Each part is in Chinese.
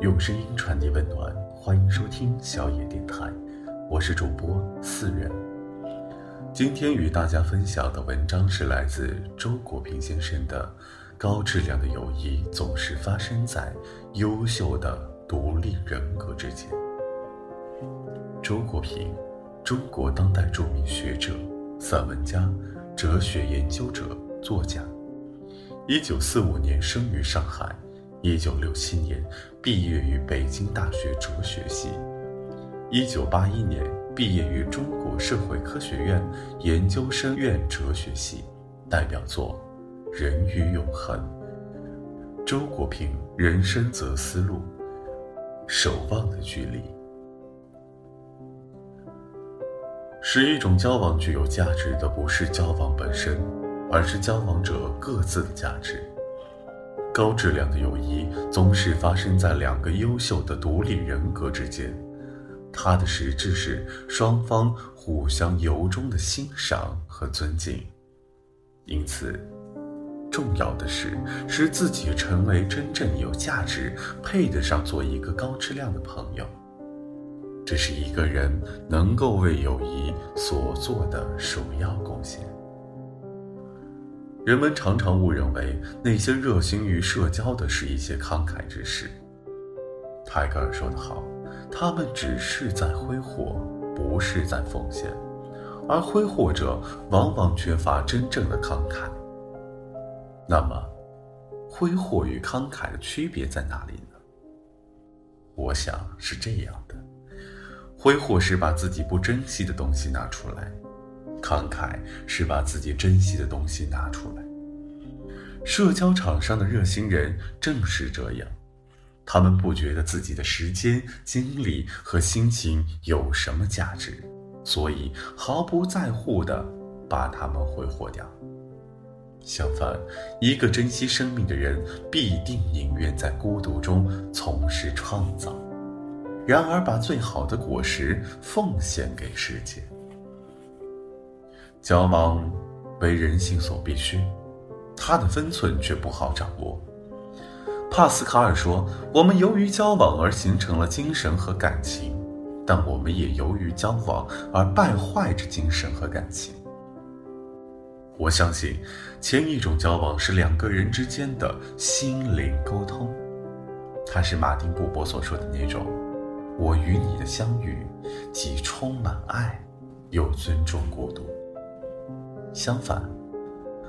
用声音传递温暖，欢迎收听小野电台，我是主播四人。今天与大家分享的文章是来自周国平先生的《高质量的友谊总是发生在优秀的独立人格之间》。周国平，中国当代著名学者、散文家、哲学研究者、作家。一九四五年生于上海。一九六七年毕业于北京大学哲学系，一九八一年毕业于中国社会科学院研究生院哲学系，代表作《人与永恒》。周国平人生则思路：守望的距离，使一种交往具有价值的不是交往本身，而是交往者各自的价值。高质量的友谊总是发生在两个优秀的独立人格之间，它的实质是双方互相由衷的欣赏和尊敬。因此，重要的是使自己成为真正有价值、配得上做一个高质量的朋友。这是一个人能够为友谊所做的首要贡献。人们常常误认为那些热心于社交的是一些慷慨之士。泰戈尔说得好：“他们只是在挥霍，不是在奉献。”而挥霍者往往缺乏真正的慷慨。那么，挥霍与慷慨的区别在哪里呢？我想是这样的：挥霍是把自己不珍惜的东西拿出来。慷慨是把自己珍惜的东西拿出来。社交场上的热心人正是这样，他们不觉得自己的时间、精力和心情有什么价值，所以毫不在乎地把它们挥霍掉。相反，一个珍惜生命的人，必定宁愿在孤独中从事创造，然而把最好的果实奉献给世界。交往为人性所必须，它的分寸却不好掌握。帕斯卡尔说：“我们由于交往而形成了精神和感情，但我们也由于交往而败坏着精神和感情。”我相信，前一种交往是两个人之间的心灵沟通，它是马丁·布伯所说的那种：“我与你的相遇，既充满爱，又尊重孤独。”相反，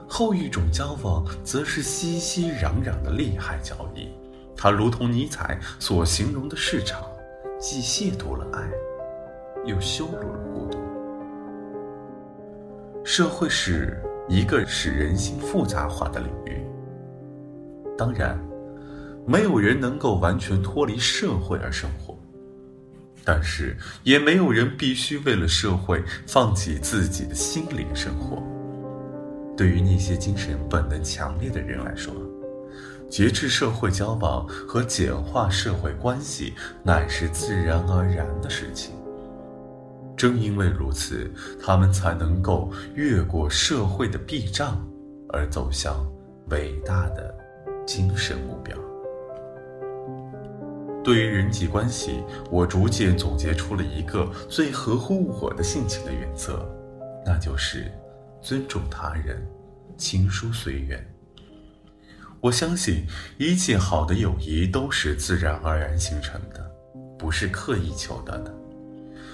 后一种交往则是熙熙攘攘的利害交易，它如同尼采所形容的市场，既亵渎了爱，又羞辱了孤独。社会是一个使人心复杂化的领域。当然，没有人能够完全脱离社会而生活，但是也没有人必须为了社会放弃自己的心灵生活。对于那些精神本能强烈的人来说，节制社会交往和简化社会关系乃是自然而然的事情。正因为如此，他们才能够越过社会的壁障，而走向伟大的精神目标。对于人际关系，我逐渐总结出了一个最合乎我的性情的原则，那就是。尊重他人，亲疏随缘。我相信一切好的友谊都是自然而然形成的，不是刻意求得的。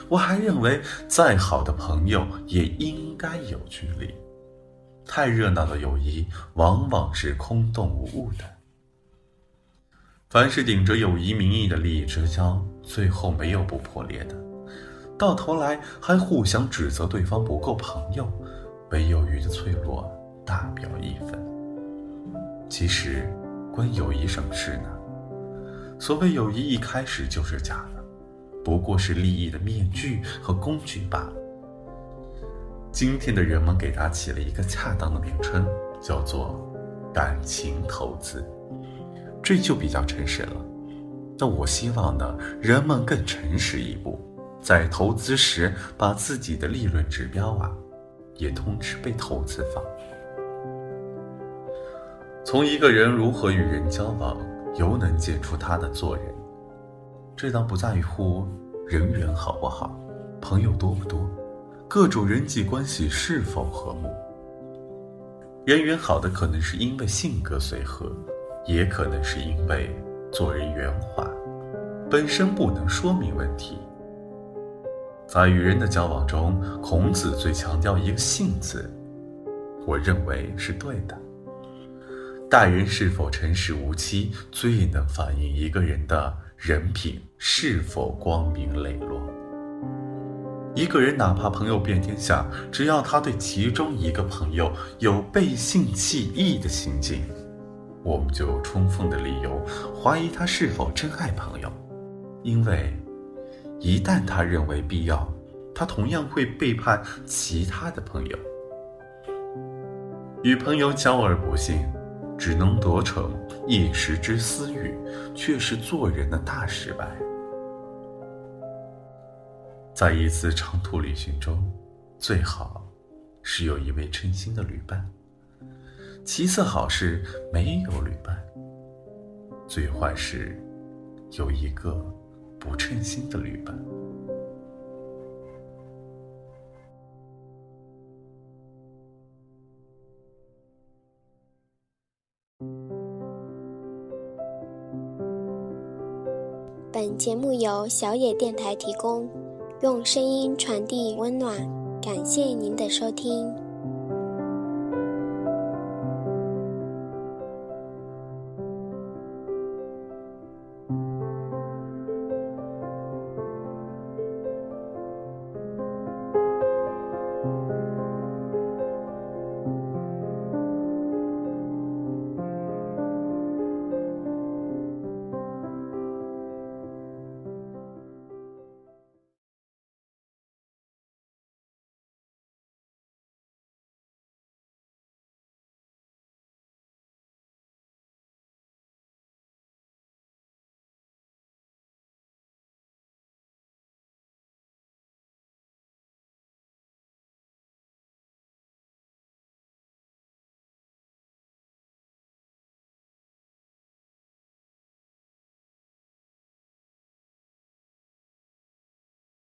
我还认为，再好的朋友也应该有距离。太热闹的友谊往往是空洞无物的。凡是顶着友谊名义的利益之交，最后没有不破裂的，到头来还互相指责对方不够朋友。为友谊的脆弱大表一分。其实，关友谊什么事呢？所谓友谊一开始就是假的，不过是利益的面具和工具罢了。今天的人们给它起了一个恰当的名称，叫做感情投资，这就比较诚实了。那我希望呢，人们更诚实一步，在投资时把自己的利润指标啊。也通知被投资方。从一个人如何与人交往，犹能见出他的做人。这倒不在乎人缘好不好，朋友多不多，各种人际关系是否和睦。人缘好的可能是因为性格随和，也可能是因为做人圆滑，本身不能说明问题。在与人的交往中，孔子最强调一个“信”字，我认为是对的。待人是否诚实无欺，最能反映一个人的人品是否光明磊落。一个人哪怕朋友遍天下，只要他对其中一个朋友有背信弃义的行径，我们就有充分的理由怀疑他是否真爱朋友，因为。一旦他认为必要，他同样会背叛其他的朋友。与朋友交而不信，只能得逞一时之私欲，却是做人的大失败。在一次长途旅行中，最好是有一位称心的旅伴；其次好是没有旅伴；最坏是有一个。不称心的旅伴。本节目由小野电台提供，用声音传递温暖，感谢您的收听。